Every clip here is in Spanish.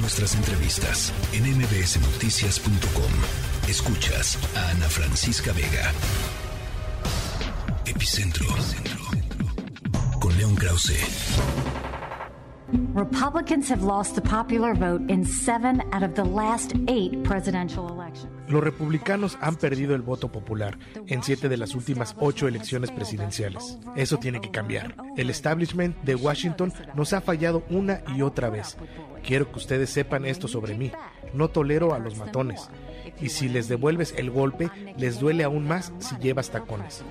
nuestras entrevistas en mbsnoticias.com. Escuchas a Ana Francisca Vega. Epicentro. Con León Krause. Republicans have lost the popular vote in seven out of the last eight presidential elections. Los republicanos han perdido el voto popular en siete de las últimas ocho elecciones presidenciales. Eso tiene que cambiar. El establishment de Washington nos ha fallado una y otra vez. Quiero que ustedes sepan esto sobre mí. No tolero a los matones. Y si les devuelves el golpe, les duele aún más si llevas tacones.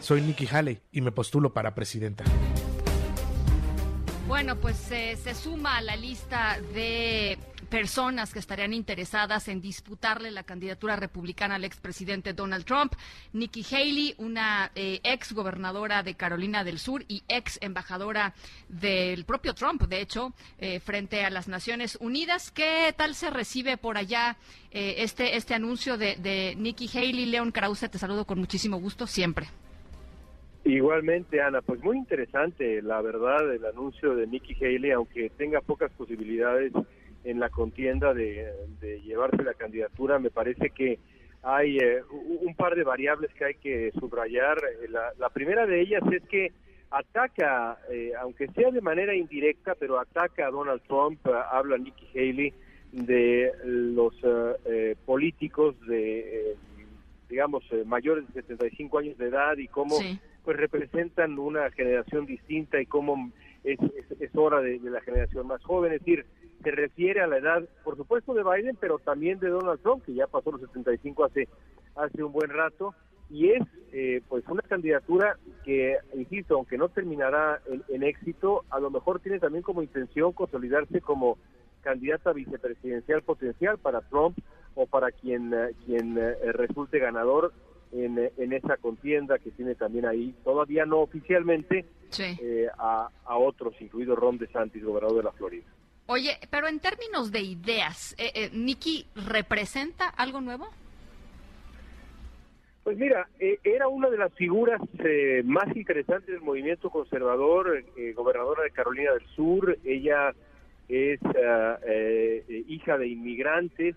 Soy Nikki Haley y me postulo para presidenta. Bueno, pues eh, se suma a la lista de personas que estarían interesadas en disputarle la candidatura republicana al expresidente Donald Trump. Nikki Haley, una eh, ex gobernadora de Carolina del Sur y ex embajadora del propio Trump, de hecho, eh, frente a las Naciones Unidas. ¿Qué tal se recibe por allá este, este anuncio de, de Nikki Haley? Leon Krause, te saludo con muchísimo gusto siempre. Igualmente, Ana, pues muy interesante, la verdad, el anuncio de Nikki Haley, aunque tenga pocas posibilidades en la contienda de, llevarse la candidatura, me parece que hay eh, un par de variables que hay que subrayar. La, primera de ellas es que ataca, eh, aunque sea de manera indirecta, pero ataca a Donald Trump, habla Nikki Haley de los eh, políticos de, digamos, mayores de 75 años de edad y cómo pues representan una generación distinta y cómo es, es, hora de, la generación más joven, es decir, se refiere a la edad, por supuesto, de Biden, pero también de Donald Trump, que ya pasó los 75 hace, hace un buen rato, y es eh, pues una candidatura que, insisto, aunque no terminará en, éxito, a lo mejor tiene también como intención consolidarse como candidata vicepresidencial potencial para Trump o para quien, eh, quien eh, resulte ganador en, esa contienda que tiene también ahí, todavía no oficialmente, eh, a, otros, incluido Ron DeSantis, gobernador de la Florida. Oye, pero en términos de ideas, eh, eh ¿Nicky representa algo nuevo? Pues mira, eh, era una de las figuras más interesantes del movimiento conservador, gobernadora de Carolina del Sur. Ella es hija de inmigrantes,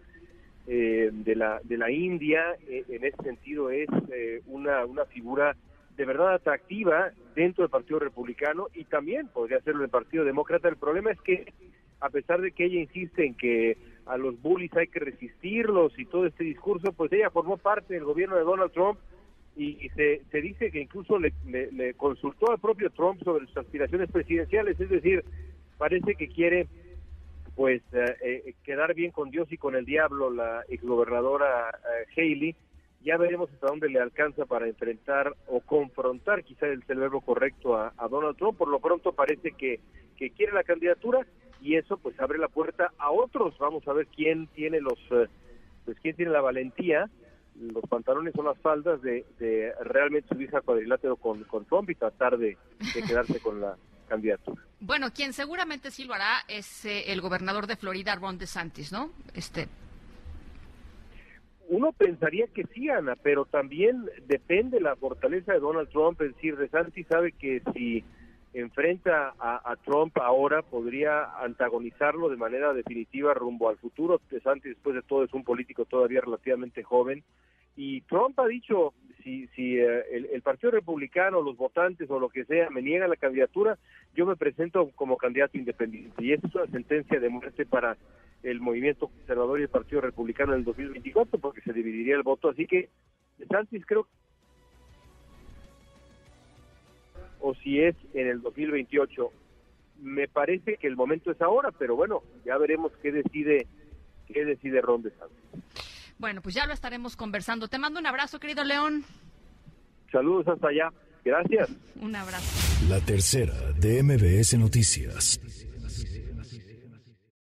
eh, de, la, de la India, eh, en ese sentido es eh, una, una figura de verdad atractiva dentro del Partido Republicano y también podría serlo del Partido Demócrata. El problema es que a pesar de que ella insiste en que a los bullies hay que resistirlos y todo este discurso, pues ella formó parte del gobierno de Donald Trump y, se, se dice que incluso le consultó al propio Trump sobre sus aspiraciones presidenciales, es decir, parece que quiere pues eh, eh, quedar bien con Dios y con el diablo la exgobernadora eh, Haley. Ya veremos hasta dónde le alcanza para enfrentar o confrontar, quizá el verbo correcto, a, Donald Trump. Por lo pronto parece que, que quiere la candidatura y eso pues abre la puerta a otros. Vamos a ver quién tiene los, pues quién tiene la valentía, los pantalones o las faldas de, de realmente subirse a cuadrilátero con, con Trump y tratar de quedarse con la candidatura. Bueno, quien seguramente sí lo hará es eh, el gobernador de Florida, Ron DeSantis, ¿no? Este. Uno pensaría que sí, Ana, pero también depende la fortaleza de Donald Trump. Es decir, DeSantis sabe que si enfrenta a, Trump ahora podría antagonizarlo de manera definitiva rumbo al futuro. DeSantis, después de todo, es un político todavía relativamente joven. Y Trump ha dicho si, si eh, el, Partido Republicano, los votantes o lo que sea me niegan la candidatura, yo me presento como candidato independiente. Y eso es una sentencia de muerte para el movimiento conservador y el Partido Republicano en el 2024, porque se dividiría el voto. Así que Santis creo o si es en el 2028. Me parece que el momento es ahora, pero bueno, ya veremos qué decide qué decide Ron DeSantis. Bueno, pues ya lo estaremos conversando. Te mando un abrazo, querido León. Saludos hasta allá. Gracias. Un abrazo. La tercera de MBS Noticias.